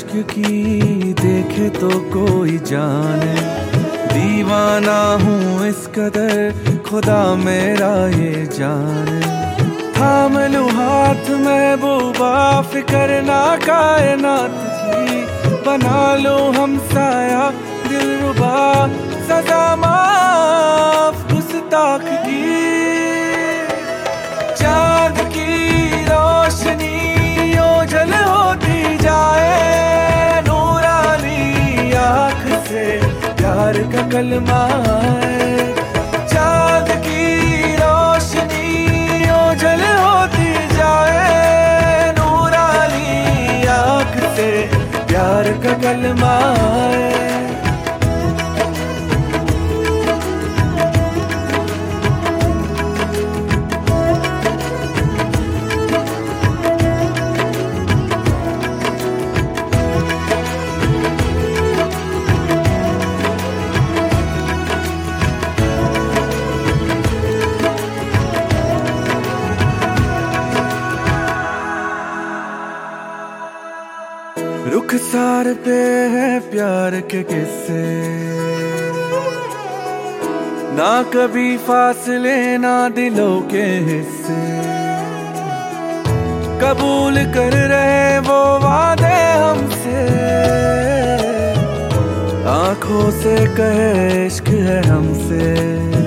इश्क की देखे तो कोई जाने। दीवाना हूँ इस कदर, खुदा मेरा ये जाने। थाम लू हाथ में बुबा फिकर ना कायनात की। बना लो हम साया, दिल रुबा, सजा माफ़ गुस्ताख की। कलमा है चाँद की रोशनी ओझल होती जाए। नूरानी आँख से प्यार का कलमा है के किस्से। ना कभी फासले, ना दिलों के हिस्से। कबूल कर रहे वो वादे हमसे। आँखों से कहे, इश्क है हमसे।